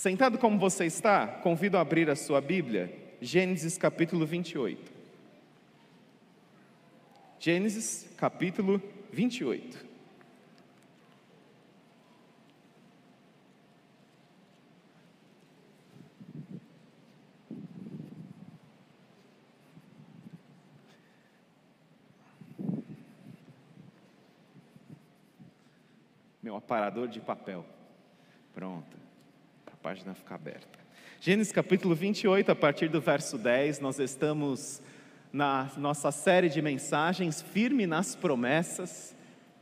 Sentado como você está, convido a abrir a sua Bíblia, Gênesis capítulo 28. Gênesis capítulo 28. Meu aparador de papel. Pronto página fica aberta. Gênesis capítulo 28, a partir do verso 10, nós estamos na nossa série de mensagens firme nas promessas.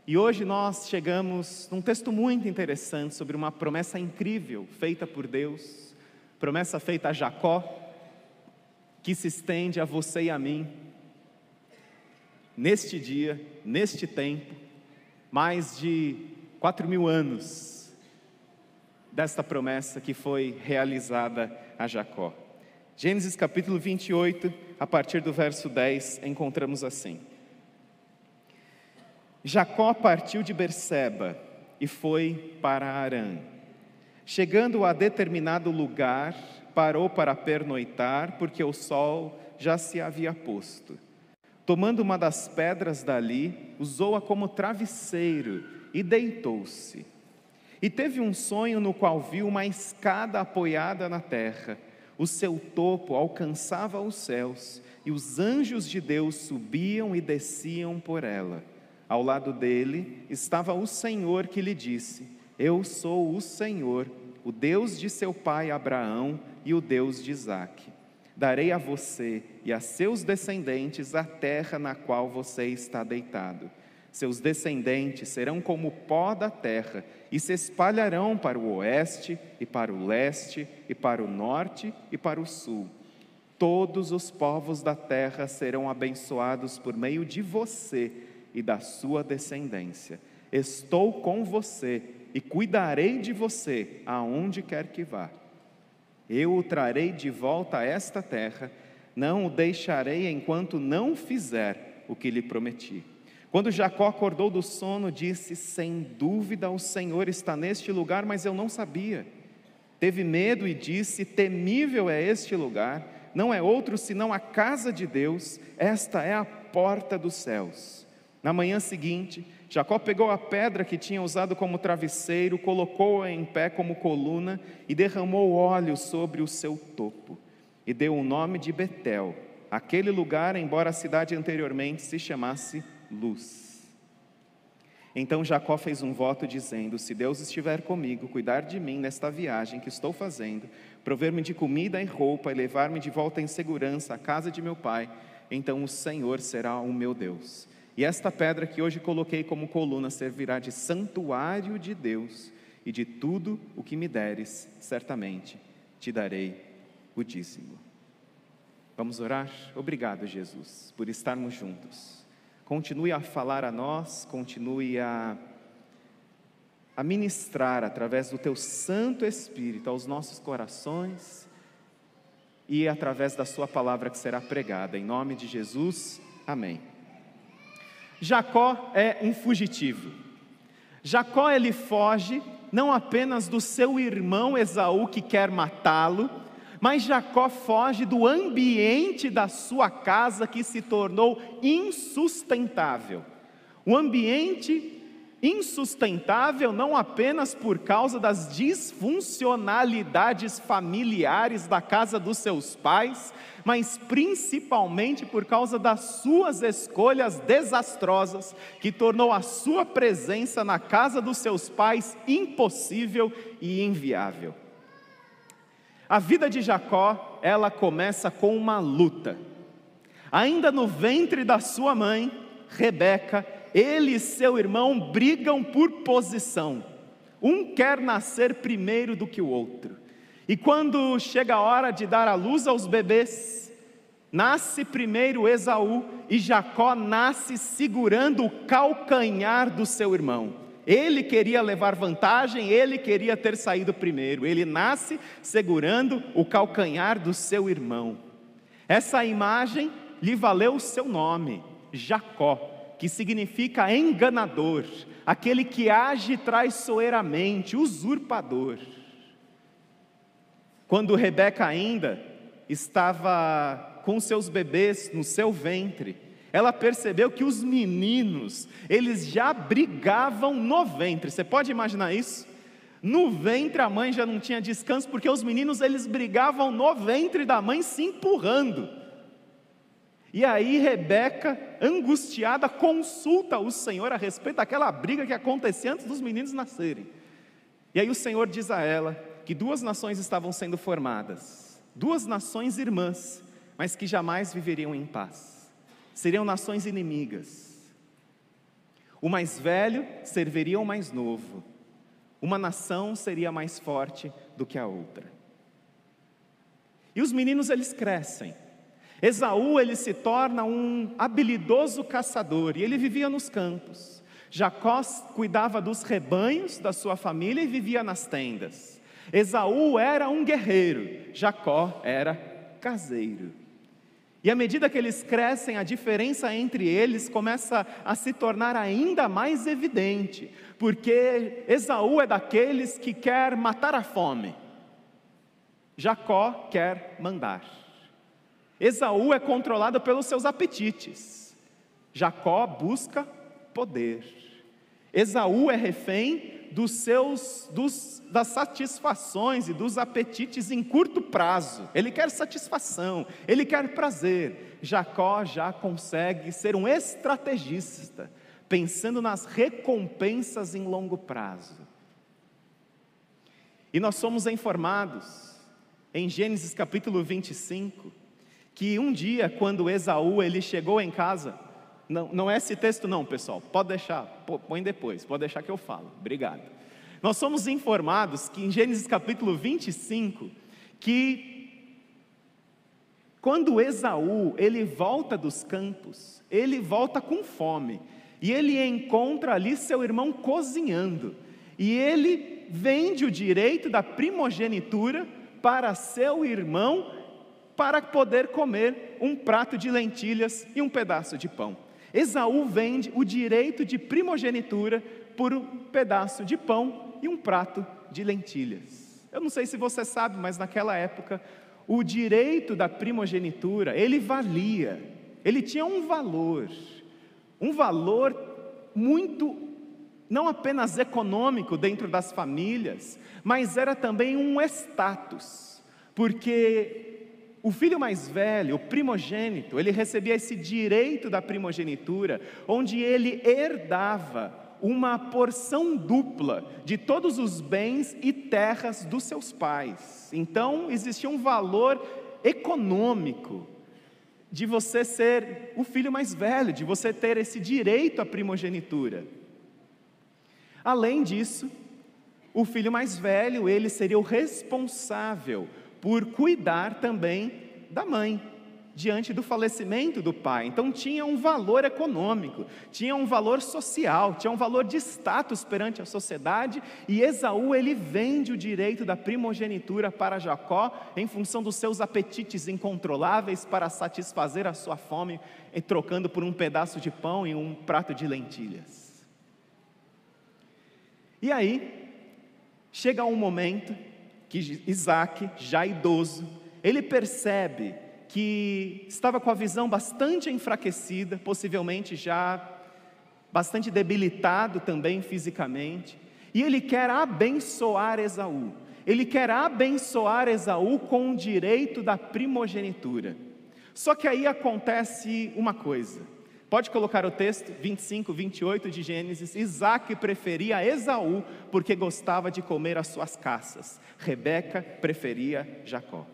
E hoje nós chegamos num texto muito interessante sobre uma promessa incrível feita por Deus, promessa feita a Jacó, que se estende a você e a mim, neste dia, neste tempo, mais de quatro mil anos desta promessa que foi realizada a Jacó. Gênesis capítulo 28, a partir do verso 10, encontramos assim: Jacó partiu de Berseba e foi para Arã. Chegando a determinado lugar, parou para pernoitar, porque o sol já se havia posto. Tomando uma das pedras dali, usou-a como travesseiro e deitou-se. E teve um sonho no qual viu uma escada apoiada na terra. O seu topo alcançava os céus, e os anjos de Deus subiam e desciam por ela. Ao lado dele estava o Senhor que lhe disse: Eu sou o Senhor, o Deus de seu pai Abraão e o Deus de Isaque. Darei a você e a seus descendentes a terra na qual você está deitado seus descendentes serão como pó da terra e se espalharão para o oeste e para o leste e para o norte e para o sul. Todos os povos da terra serão abençoados por meio de você e da sua descendência. Estou com você e cuidarei de você aonde quer que vá. Eu o trarei de volta a esta terra, não o deixarei enquanto não fizer o que lhe prometi. Quando Jacó acordou do sono, disse: Sem dúvida o Senhor está neste lugar, mas eu não sabia. Teve medo e disse: Temível é este lugar, não é outro senão a casa de Deus, esta é a porta dos céus. Na manhã seguinte, Jacó pegou a pedra que tinha usado como travesseiro, colocou-a em pé como coluna e derramou óleo sobre o seu topo. E deu o nome de Betel, aquele lugar, embora a cidade anteriormente se chamasse luz. Então Jacó fez um voto dizendo: Se Deus estiver comigo, cuidar de mim nesta viagem que estou fazendo, prover-me de comida e roupa e levar-me de volta em segurança à casa de meu pai, então o Senhor será o meu Deus. E esta pedra que hoje coloquei como coluna servirá de santuário de Deus, e de tudo o que me deres, certamente te darei o dízimo. Vamos orar? Obrigado, Jesus, por estarmos juntos continue a falar a nós, continue a, a ministrar através do teu Santo Espírito aos nossos corações e através da Sua palavra que será pregada. Em nome de Jesus, amém. Jacó é um fugitivo. Jacó ele foge não apenas do seu irmão Esaú que quer matá-lo, mas Jacó foge do ambiente da sua casa que se tornou insustentável. Um ambiente insustentável não apenas por causa das disfuncionalidades familiares da casa dos seus pais, mas principalmente por causa das suas escolhas desastrosas, que tornou a sua presença na casa dos seus pais impossível e inviável. A vida de Jacó, ela começa com uma luta. Ainda no ventre da sua mãe, Rebeca, ele e seu irmão brigam por posição. Um quer nascer primeiro do que o outro. E quando chega a hora de dar a luz aos bebês, nasce primeiro Esaú e Jacó nasce segurando o calcanhar do seu irmão. Ele queria levar vantagem, ele queria ter saído primeiro. Ele nasce segurando o calcanhar do seu irmão. Essa imagem lhe valeu o seu nome, Jacó, que significa enganador, aquele que age traiçoeiramente, usurpador. Quando Rebeca ainda estava com seus bebês no seu ventre, ela percebeu que os meninos, eles já brigavam no ventre. Você pode imaginar isso? No ventre a mãe já não tinha descanso, porque os meninos eles brigavam no ventre da mãe se empurrando. E aí Rebeca, angustiada, consulta o Senhor a respeito daquela briga que acontecia antes dos meninos nascerem. E aí o Senhor diz a ela que duas nações estavam sendo formadas, duas nações irmãs, mas que jamais viveriam em paz. Seriam nações inimigas. O mais velho serviria ao mais novo. Uma nação seria mais forte do que a outra. E os meninos eles crescem. Esaú ele se torna um habilidoso caçador e ele vivia nos campos. Jacó cuidava dos rebanhos da sua família e vivia nas tendas. Esaú era um guerreiro, Jacó era caseiro. E à medida que eles crescem, a diferença entre eles começa a se tornar ainda mais evidente, porque Esaú é daqueles que quer matar a fome, Jacó quer mandar. Esaú é controlado pelos seus apetites, Jacó busca poder. Esaú é refém dos seus dos, das satisfações e dos apetites em curto prazo. Ele quer satisfação, ele quer prazer. Jacó já consegue ser um estrategista, pensando nas recompensas em longo prazo. E nós somos informados em Gênesis capítulo 25 que um dia, quando Esaú ele chegou em casa, não, não é esse texto não, pessoal, pode deixar, põe depois, pode deixar que eu falo, obrigado. Nós somos informados que em Gênesis capítulo 25, que quando Esaú ele volta dos campos, ele volta com fome, e ele encontra ali seu irmão cozinhando, e ele vende o direito da primogenitura para seu irmão para poder comer um prato de lentilhas e um pedaço de pão. Esaú vende o direito de primogenitura por um pedaço de pão e um prato de lentilhas. Eu não sei se você sabe, mas naquela época o direito da primogenitura, ele valia, ele tinha um valor, um valor muito não apenas econômico dentro das famílias, mas era também um status, porque o filho mais velho, o primogênito, ele recebia esse direito da primogenitura, onde ele herdava uma porção dupla de todos os bens e terras dos seus pais. Então, existia um valor econômico de você ser o filho mais velho, de você ter esse direito à primogenitura. Além disso, o filho mais velho, ele seria o responsável por cuidar também da mãe, diante do falecimento do pai. Então tinha um valor econômico, tinha um valor social, tinha um valor de status perante a sociedade, e Esaú ele vende o direito da primogenitura para Jacó em função dos seus apetites incontroláveis para satisfazer a sua fome, trocando por um pedaço de pão e um prato de lentilhas. E aí chega um momento que Isaac, já idoso, ele percebe que estava com a visão bastante enfraquecida, possivelmente já bastante debilitado também fisicamente, e ele quer abençoar Esaú. Ele quer abençoar Esaú com o direito da primogenitura. Só que aí acontece uma coisa. Pode colocar o texto 25, 28 de Gênesis. Isaac preferia Esaú porque gostava de comer as suas caças. Rebeca preferia Jacó.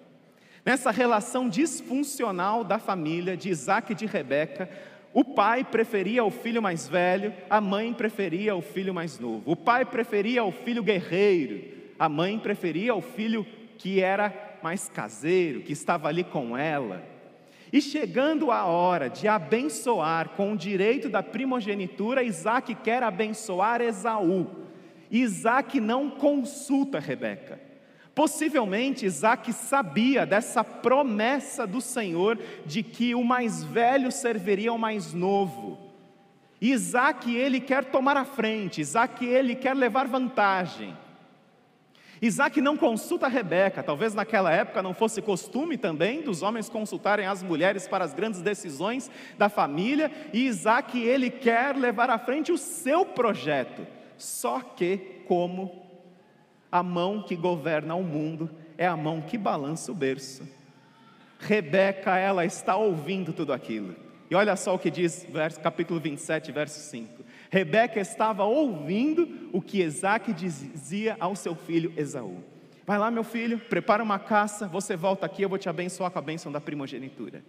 Nessa relação disfuncional da família de Isaac e de Rebeca, o pai preferia o filho mais velho, a mãe preferia o filho mais novo. O pai preferia o filho guerreiro, a mãe preferia o filho que era mais caseiro, que estava ali com ela. E chegando a hora de abençoar com o direito da primogenitura, Isaac quer abençoar Esaú. Isaac não consulta Rebeca. Possivelmente Isaac sabia dessa promessa do Senhor de que o mais velho serviria ao mais novo. Isaac ele quer tomar a frente, Isaac ele quer levar vantagem. Isaac não consulta Rebeca, talvez naquela época não fosse costume também dos homens consultarem as mulheres para as grandes decisões da família, e Isaac ele quer levar à frente o seu projeto, só que como a mão que governa o mundo é a mão que balança o berço. Rebeca, ela está ouvindo tudo aquilo. E olha só o que diz capítulo 27, verso 5. Rebeca estava ouvindo o que Isaac dizia ao seu filho Esaú. Vai lá, meu filho, prepara uma caça, você volta aqui, eu vou te abençoar com a bênção da primogenitura.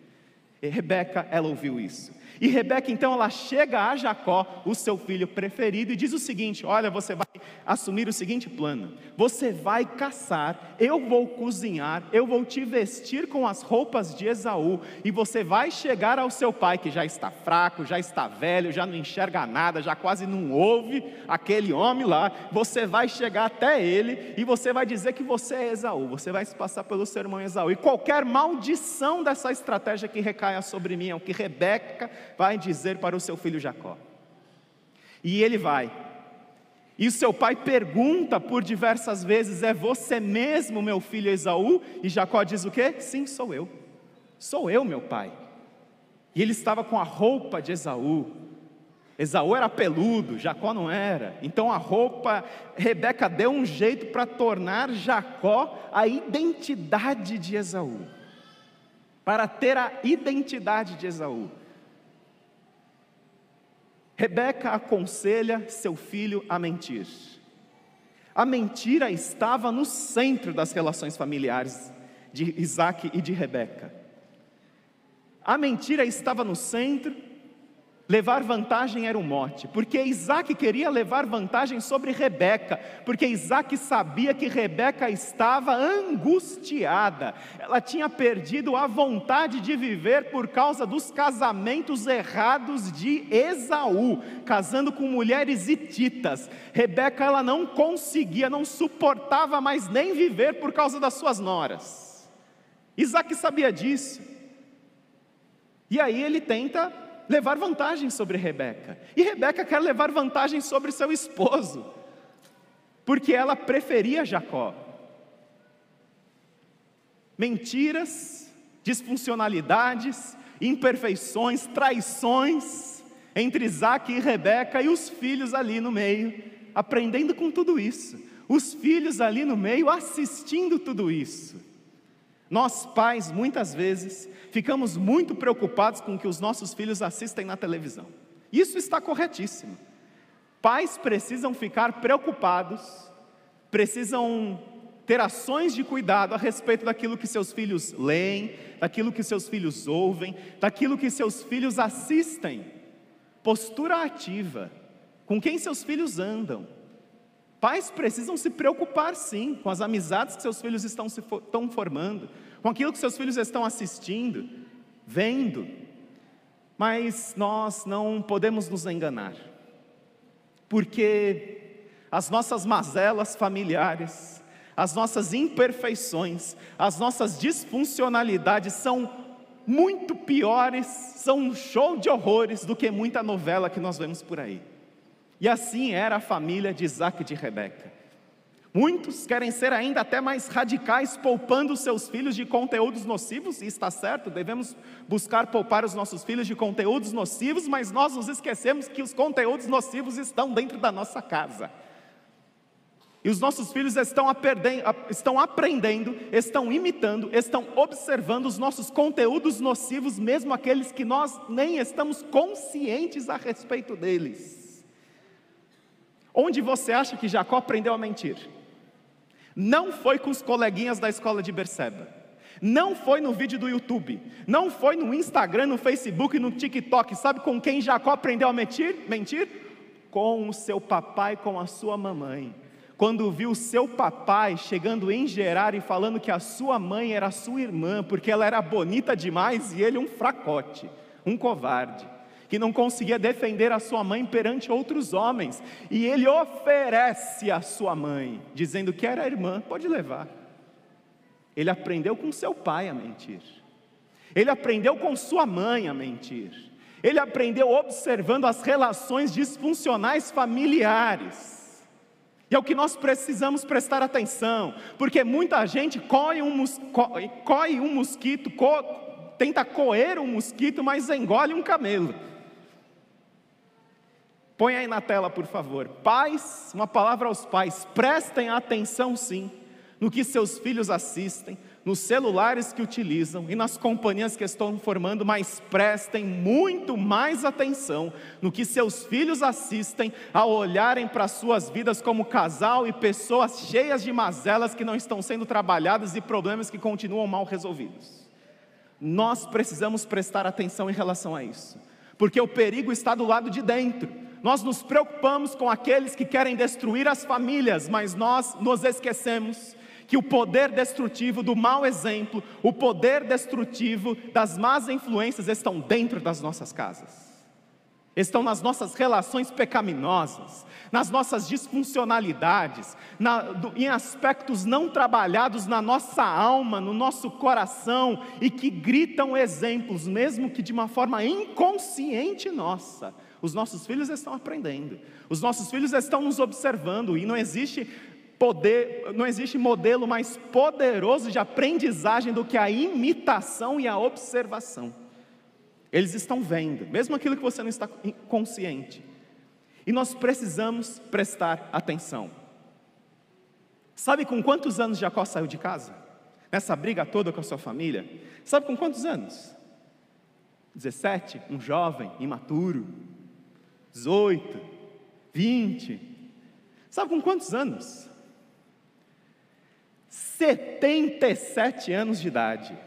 E Rebeca, ela ouviu isso. E Rebeca, então, ela chega a Jacó, o seu filho preferido, e diz o seguinte: Olha, você vai assumir o seguinte plano: você vai caçar, eu vou cozinhar, eu vou te vestir com as roupas de Esaú, e você vai chegar ao seu pai, que já está fraco, já está velho, já não enxerga nada, já quase não ouve aquele homem lá. Você vai chegar até ele e você vai dizer que você é Esaú, você vai se passar pelo seu irmão Esaú, e qualquer maldição dessa estratégia que recaia sobre mim é o que Rebeca vai dizer para o seu filho Jacó. E ele vai. E o seu pai pergunta por diversas vezes: É você mesmo, meu filho Esaú? E Jacó diz o quê? Sim, sou eu. Sou eu, meu pai. E ele estava com a roupa de Esaú. Esaú era peludo, Jacó não era. Então a roupa, Rebeca deu um jeito para tornar Jacó a identidade de Esaú. Para ter a identidade de Esaú. Rebeca aconselha seu filho a mentir. A mentira estava no centro das relações familiares de Isaac e de Rebeca. A mentira estava no centro Levar vantagem era o mote, porque Isaac queria levar vantagem sobre Rebeca, porque Isaac sabia que Rebeca estava angustiada, ela tinha perdido a vontade de viver por causa dos casamentos errados de Esaú, casando com mulheres hititas. Rebeca ela não conseguia, não suportava mais nem viver por causa das suas noras. Isaac sabia disso. E aí ele tenta levar vantagem sobre Rebeca. E Rebeca quer levar vantagem sobre seu esposo, porque ela preferia Jacó. Mentiras, disfuncionalidades, imperfeições, traições entre Isaac e Rebeca e os filhos ali no meio, aprendendo com tudo isso. Os filhos ali no meio assistindo tudo isso. Nós, pais, muitas vezes, ficamos muito preocupados com o que os nossos filhos assistem na televisão. Isso está corretíssimo. Pais precisam ficar preocupados, precisam ter ações de cuidado a respeito daquilo que seus filhos leem, daquilo que seus filhos ouvem, daquilo que seus filhos assistem. Postura ativa, com quem seus filhos andam. Pais precisam se preocupar sim com as amizades que seus filhos estão, se for, formando, com aquilo que seus filhos estão assistindo, vendo. Mas nós não podemos nos enganar, porque as nossas mazelas familiares, as nossas imperfeições, as nossas disfuncionalidades são muito piores, são um show de horrores do que muita novela que nós vemos por aí. E assim era a família de Isaac e de Rebeca. Muitos querem ser ainda até mais radicais, poupando seus filhos de conteúdos nocivos, e está certo, devemos buscar poupar os nossos filhos de conteúdos nocivos, mas nós nos esquecemos que os conteúdos nocivos estão dentro da nossa casa. E os nossos filhos estão, estão aprendendo, estão imitando, estão observando os nossos conteúdos nocivos, mesmo aqueles que nós nem estamos conscientes a respeito deles. Onde você acha que Jacó aprendeu a mentir? Não foi com os coleguinhas da escola de Berseba. Não foi no vídeo do YouTube. Não foi no Instagram, no Facebook, no TikTok. Sabe com quem Jacó aprendeu a mentir? Mentir? Com o seu papai, com a sua mamãe. Quando viu o seu papai chegando em Gerar e falando que a sua mãe era sua irmã, porque ela era bonita demais e ele um fracote, um covarde que não conseguia defender a sua mãe perante outros homens, e ele oferece a sua mãe, dizendo que era irmã, pode levar. Ele aprendeu com seu pai a mentir, ele aprendeu com sua mãe a mentir, ele aprendeu observando as relações disfuncionais familiares. E é o que nós precisamos prestar atenção, porque muita gente coe um, mos, coe, coe um mosquito, co, tenta coer um mosquito, mas engole um camelo. Põe aí na tela, por favor. Pais, uma palavra aos pais, prestem atenção sim no que seus filhos assistem, nos celulares que utilizam e nas companhias que estão formando, mas prestem muito mais atenção no que seus filhos assistem ao olharem para suas vidas como casal e pessoas cheias de mazelas que não estão sendo trabalhadas e problemas que continuam mal resolvidos. Nós precisamos prestar atenção em relação a isso, porque o perigo está do lado de dentro. Nós nos preocupamos com aqueles que querem destruir as famílias, mas nós nos esquecemos que o poder destrutivo do mau exemplo, o poder destrutivo das más influências estão dentro das nossas casas. Estão nas nossas relações pecaminosas, nas nossas disfuncionalidades, na, do, em aspectos não trabalhados na nossa alma, no nosso coração e que gritam exemplos, mesmo que de uma forma inconsciente nossa. Os nossos filhos estão aprendendo, os nossos filhos estão nos observando e não existe poder, não existe modelo mais poderoso de aprendizagem do que a imitação e a observação. Eles estão vendo, mesmo aquilo que você não está consciente. E nós precisamos prestar atenção. Sabe com quantos anos Jacó saiu de casa? Nessa briga toda com a sua família? Sabe com quantos anos? 17, um jovem, imaturo. 18, 20. Sabe com quantos anos? 77 anos de idade.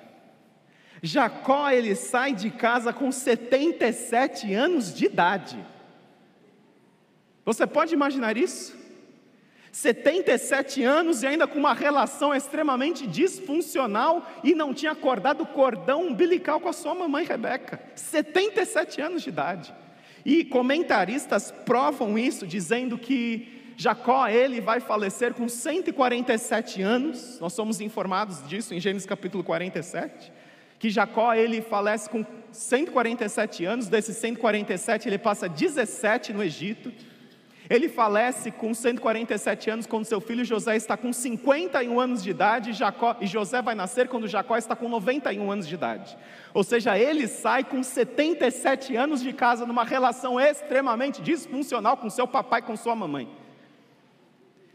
Jacó ele sai de casa com 77 anos de idade. Você pode imaginar isso? 77 anos e ainda com uma relação extremamente disfuncional e não tinha acordado o cordão umbilical com a sua mamãe Rebeca. 77 anos de idade. E comentaristas provam isso, dizendo que Jacó, ele vai falecer com 147 anos, nós somos informados disso em Gênesis capítulo 47, que Jacó, ele falece com 147 anos, desses 147 ele passa 17 no Egito, ele falece com 147 anos quando seu filho José está com 51 anos de idade, Jacó, e José vai nascer quando Jacó está com 91 anos de idade. Ou seja, ele sai com 77 anos de casa numa relação extremamente disfuncional com seu papai e com sua mamãe.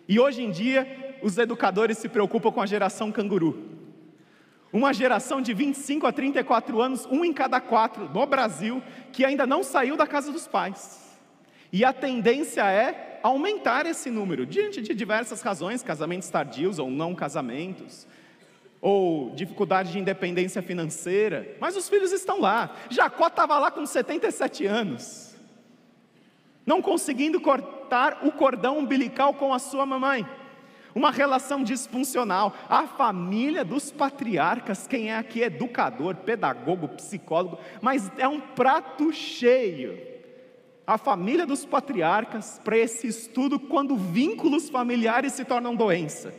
E hoje em dia, os educadores se preocupam com a geração canguru. Uma geração de 25 a 34 anos, um em cada quatro no Brasil, que ainda não saiu da casa dos pais. E a tendência é aumentar esse número, diante de diversas razões, casamentos tardios ou não casamentos, ou dificuldade de independência financeira, mas os filhos estão lá. Jacó estava lá com 77 anos não conseguindo cortar o cordão umbilical com a sua mamãe. Uma relação disfuncional. A família dos patriarcas, quem é aqui educador, pedagogo, psicólogo, mas é um prato cheio. A família dos patriarcas para esse estudo quando vínculos familiares se tornam doença.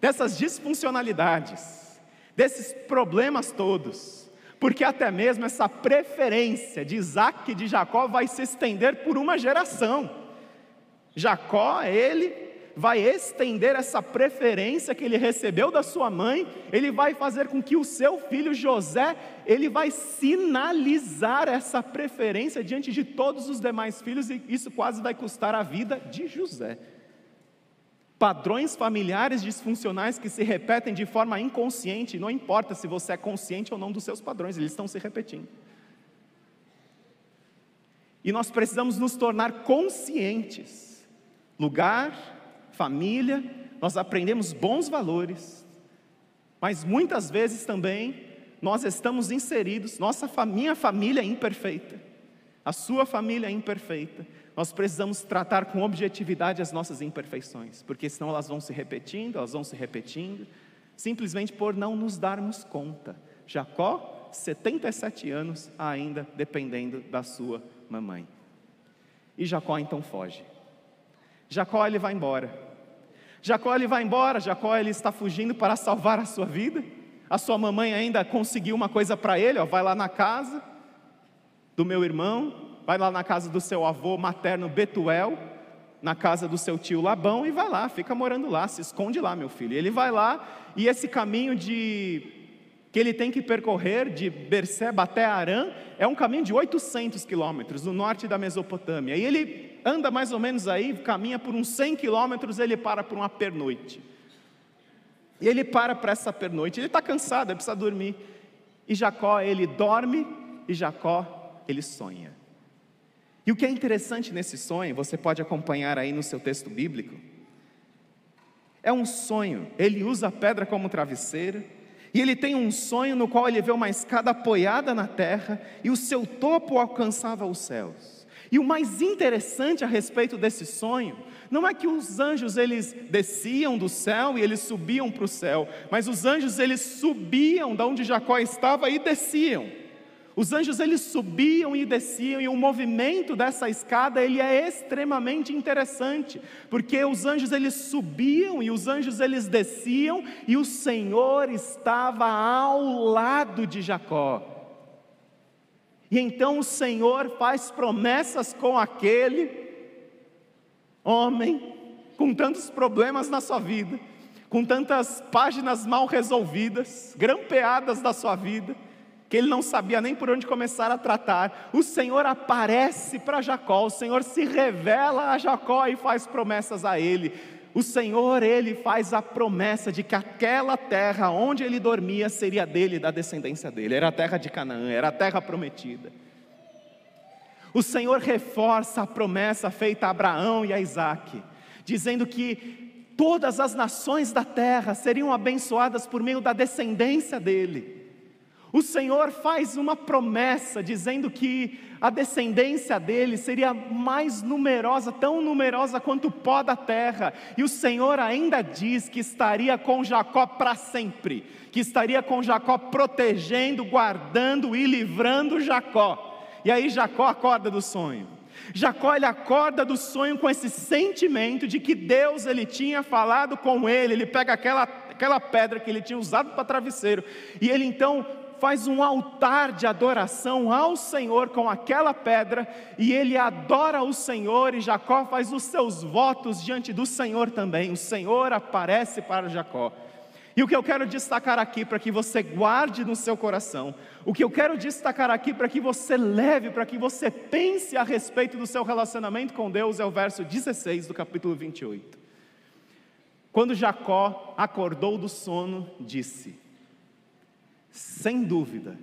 Dessas disfuncionalidades, desses problemas todos porque até mesmo essa preferência de Isaac e de Jacó vai se estender por uma geração. Jacó, ele vai estender essa preferência que ele recebeu da sua mãe, ele vai fazer com que o seu filho José, ele vai sinalizar essa preferência diante de todos os demais filhos, e isso quase vai custar a vida de José padrões familiares disfuncionais que se repetem de forma inconsciente, não importa se você é consciente ou não dos seus padrões, eles estão se repetindo. E nós precisamos nos tornar conscientes. Lugar, família, nós aprendemos bons valores, mas muitas vezes também nós estamos inseridos, nossa minha família é imperfeita, a sua família é imperfeita, nós precisamos tratar com objetividade as nossas imperfeições, porque senão elas vão se repetindo, elas vão se repetindo, simplesmente por não nos darmos conta. Jacó, 77 anos ainda dependendo da sua mamãe. E Jacó então foge. Jacó ele vai embora. Jacó ele vai embora, Jacó ele está fugindo para salvar a sua vida. A sua mamãe ainda conseguiu uma coisa para ele, ó, vai lá na casa do meu irmão, vai lá na casa do seu avô materno Betuel, na casa do seu tio Labão e vai lá, fica morando lá, se esconde lá, meu filho. Ele vai lá e esse caminho de que ele tem que percorrer de Berseba até Arã é um caminho de 800 quilômetros no norte da Mesopotâmia. E ele anda mais ou menos aí, caminha por uns 100 quilômetros, ele para por uma pernoite. E ele para para essa pernoite, ele está cansado, ele precisa dormir. E Jacó, ele dorme e Jacó, ele sonha. E o que é interessante nesse sonho, você pode acompanhar aí no seu texto bíblico, é um sonho. Ele usa a pedra como travesseiro, e ele tem um sonho no qual ele vê uma escada apoiada na terra e o seu topo alcançava os céus. E o mais interessante a respeito desse sonho não é que os anjos eles desciam do céu e eles subiam para o céu, mas os anjos eles subiam da onde Jacó estava e desciam. Os anjos eles subiam e desciam e o movimento dessa escada ele é extremamente interessante, porque os anjos eles subiam e os anjos eles desciam e o Senhor estava ao lado de Jacó. E então o Senhor faz promessas com aquele homem com tantos problemas na sua vida, com tantas páginas mal resolvidas, grampeadas da sua vida que ele não sabia nem por onde começar a tratar, o Senhor aparece para Jacó, o Senhor se revela a Jacó e faz promessas a ele. O Senhor, ele faz a promessa de que aquela terra onde ele dormia seria dele, da descendência dele, era a terra de Canaã, era a terra prometida. O Senhor reforça a promessa feita a Abraão e a Isaac, dizendo que todas as nações da terra seriam abençoadas por meio da descendência dele. O Senhor faz uma promessa dizendo que a descendência dele seria mais numerosa, tão numerosa quanto o pó da terra. E o Senhor ainda diz que estaria com Jacó para sempre, que estaria com Jacó protegendo, guardando e livrando Jacó. E aí Jacó acorda do sonho. Jacó ele acorda do sonho com esse sentimento de que Deus ele tinha falado com ele. Ele pega aquela aquela pedra que ele tinha usado para travesseiro e ele então faz um altar de adoração ao Senhor com aquela pedra, e ele adora o Senhor, e Jacó faz os seus votos diante do Senhor também. O Senhor aparece para Jacó. E o que eu quero destacar aqui para que você guarde no seu coração, o que eu quero destacar aqui para que você leve, para que você pense a respeito do seu relacionamento com Deus, é o verso 16 do capítulo 28. Quando Jacó acordou do sono, disse: sem dúvida,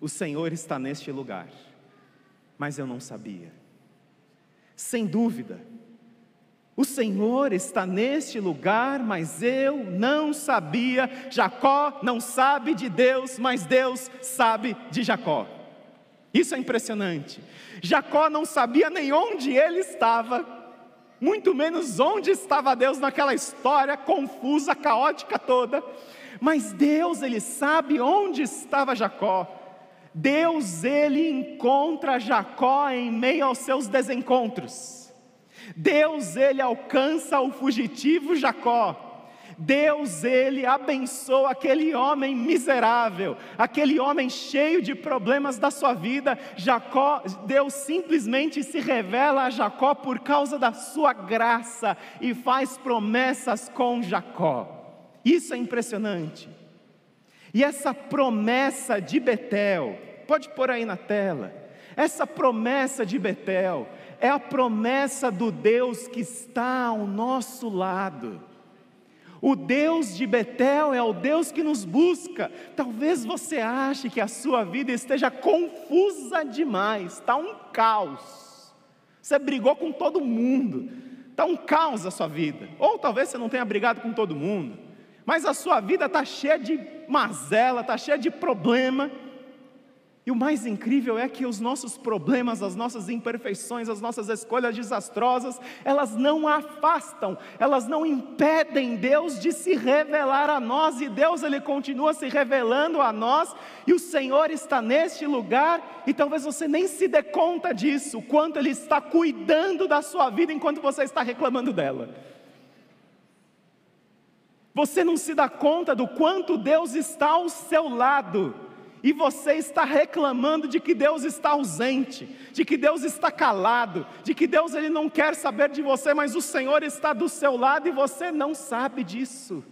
o Senhor está neste lugar, mas eu não sabia. Sem dúvida, o Senhor está neste lugar, mas eu não sabia. Jacó não sabe de Deus, mas Deus sabe de Jacó. Isso é impressionante. Jacó não sabia nem onde ele estava, muito menos onde estava Deus naquela história confusa, caótica toda. Mas Deus, ele sabe onde estava Jacó. Deus, ele encontra Jacó em meio aos seus desencontros. Deus, ele alcança o fugitivo Jacó. Deus, ele abençoa aquele homem miserável, aquele homem cheio de problemas da sua vida. Jacó, Deus simplesmente se revela a Jacó por causa da sua graça e faz promessas com Jacó. Isso é impressionante. E essa promessa de Betel, pode pôr aí na tela, essa promessa de Betel é a promessa do Deus que está ao nosso lado. O Deus de Betel é o Deus que nos busca. Talvez você ache que a sua vida esteja confusa demais, está um caos. Você brigou com todo mundo, está um caos a sua vida. Ou talvez você não tenha brigado com todo mundo mas a sua vida está cheia de mazela, está cheia de problema. E o mais incrível é que os nossos problemas, as nossas imperfeições, as nossas escolhas desastrosas, elas não afastam, elas não impedem Deus de se revelar a nós, e Deus ele continua se revelando a nós, e o Senhor está neste lugar, e talvez você nem se dê conta disso, o quanto Ele está cuidando da sua vida enquanto você está reclamando dela. Você não se dá conta do quanto Deus está ao seu lado e você está reclamando de que Deus está ausente, de que Deus está calado, de que Deus ele não quer saber de você, mas o Senhor está do seu lado e você não sabe disso.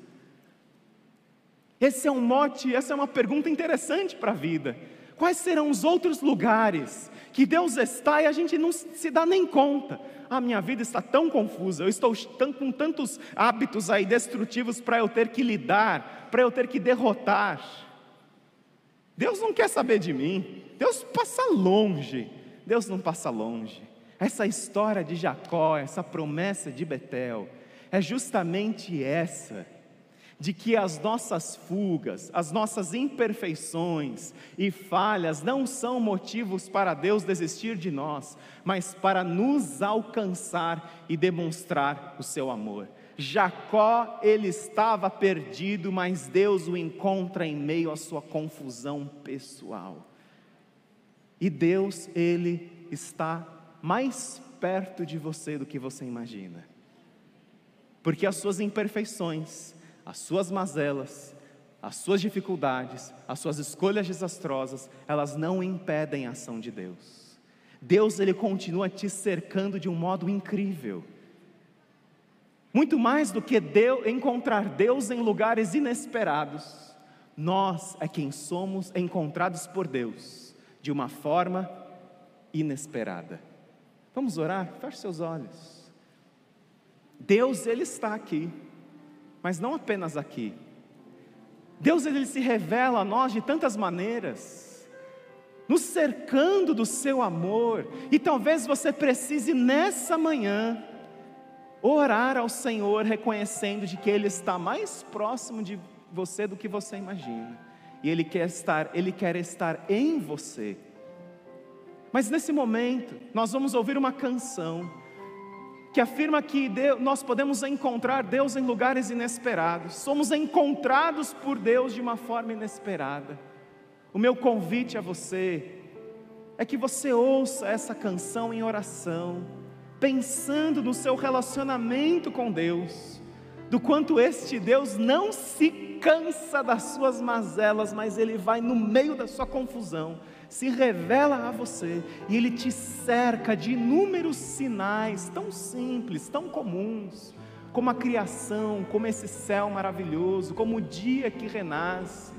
Esse é um mote, essa é uma pergunta interessante para a vida. Quais serão os outros lugares que Deus está e a gente não se dá nem conta? A minha vida está tão confusa, eu estou com tantos hábitos aí destrutivos para eu ter que lidar, para eu ter que derrotar. Deus não quer saber de mim, Deus passa longe, Deus não passa longe. Essa história de Jacó, essa promessa de Betel, é justamente essa de que as nossas fugas, as nossas imperfeições e falhas não são motivos para Deus desistir de nós, mas para nos alcançar e demonstrar o seu amor. Jacó, ele estava perdido, mas Deus o encontra em meio à sua confusão pessoal. E Deus, ele está mais perto de você do que você imagina. Porque as suas imperfeições, as suas mazelas, as suas dificuldades, as suas escolhas desastrosas, elas não impedem a ação de Deus. Deus ele continua te cercando de um modo incrível. Muito mais do que Deus, encontrar Deus em lugares inesperados, nós é quem somos encontrados por Deus de uma forma inesperada. Vamos orar? Feche seus olhos. Deus ele está aqui mas não apenas aqui. Deus ele se revela a nós de tantas maneiras, nos cercando do seu amor, e talvez você precise nessa manhã orar ao Senhor reconhecendo de que ele está mais próximo de você do que você imagina. E ele quer estar, ele quer estar em você. Mas nesse momento, nós vamos ouvir uma canção que afirma que Deus, nós podemos encontrar Deus em lugares inesperados, somos encontrados por Deus de uma forma inesperada. O meu convite a você é que você ouça essa canção em oração, pensando no seu relacionamento com Deus, do quanto este Deus não se cansa das suas mazelas, mas ele vai no meio da sua confusão se revela a você e ele te cerca de inúmeros sinais tão simples, tão comuns, como a criação, como esse céu maravilhoso, como o dia que renasce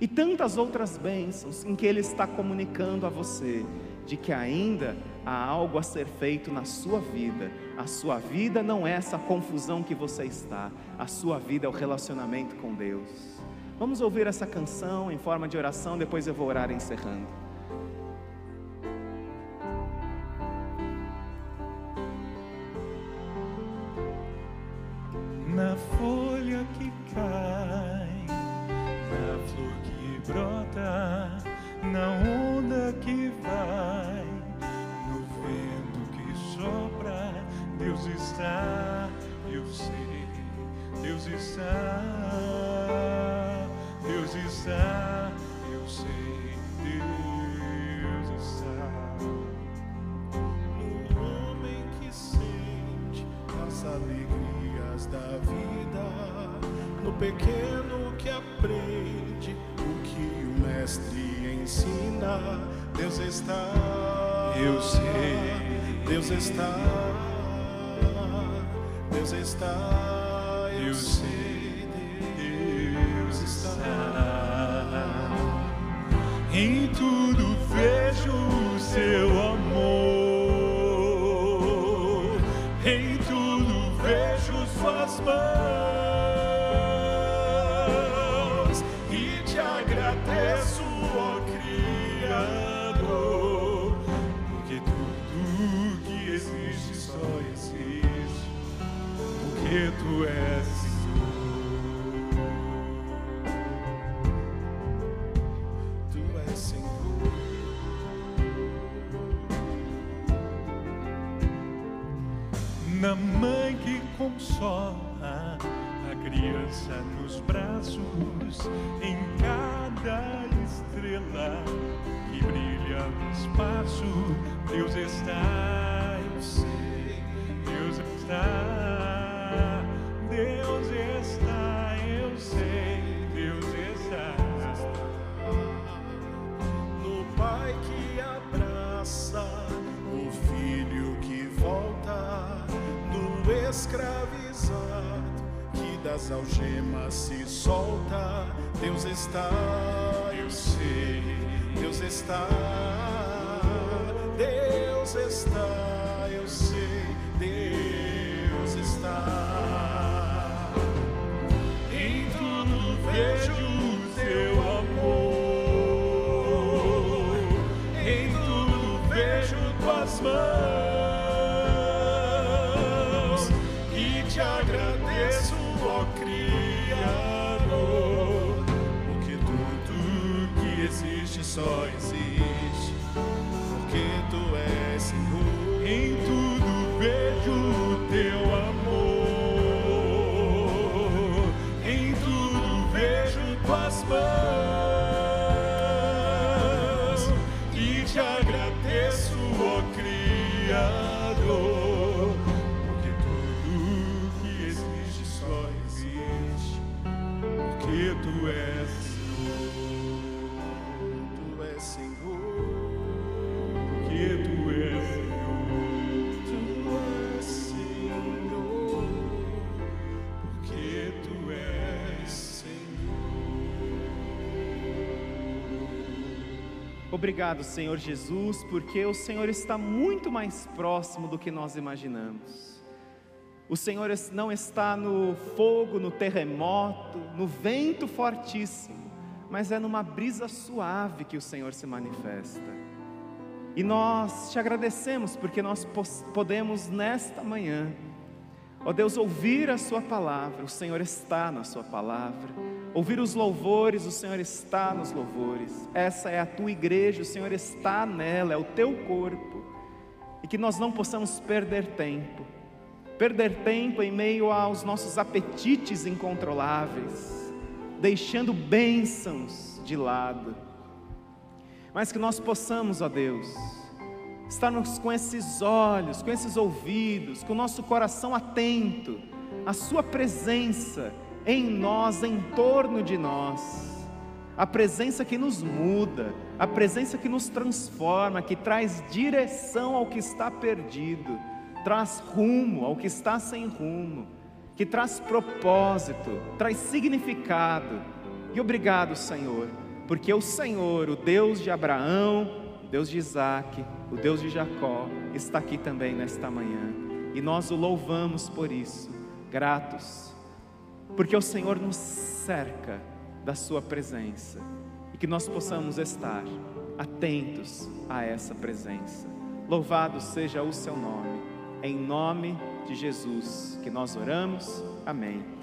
e tantas outras bênçãos em que ele está comunicando a você de que ainda há algo a ser feito na sua vida. A sua vida não é essa confusão que você está, a sua vida é o relacionamento com Deus. Vamos ouvir essa canção em forma de oração, depois eu vou orar encerrando. Na folha que cai, na flor que brota, na onda que vai, no vento que sopra, Deus está, eu sei, Deus está. Está, eu sei, Deus está. No homem que sente as alegrias da vida, no pequeno que aprende o que o mestre ensina, Deus está. Eu sei, Deus está. Deus está. Eu sei. As algemas se solta, Deus está, eu sei, Deus está, Deus está, eu sei, Deus está. Em tudo vejo o teu amor, em tudo vejo tuas mãos existe Obrigado, Senhor Jesus, porque o Senhor está muito mais próximo do que nós imaginamos. O Senhor não está no fogo, no terremoto, no vento fortíssimo, mas é numa brisa suave que o Senhor se manifesta. E nós te agradecemos porque nós podemos nesta manhã, ó Deus, ouvir a Sua palavra, o Senhor está na Sua palavra, ouvir os louvores, o Senhor está nos louvores, essa é a tua igreja, o Senhor está nela, é o teu corpo, e que nós não possamos perder tempo, perder tempo em meio aos nossos apetites incontroláveis, deixando bênçãos de lado, mas que nós possamos, ó Deus, estarmos com esses olhos, com esses ouvidos, com o nosso coração atento à Sua presença em nós, em torno de nós, a presença que nos muda, a presença que nos transforma, que traz direção ao que está perdido, traz rumo ao que está sem rumo, que traz propósito, traz significado. E obrigado, Senhor, porque o Senhor, o Deus de Abraão, o Deus de Isaac, o Deus de Jacó, está aqui também nesta manhã. E nós o louvamos por isso, gratos, porque o Senhor nos cerca da Sua presença e que nós possamos estar atentos a essa presença. Louvado seja o Seu nome, em nome de Jesus que nós oramos. Amém.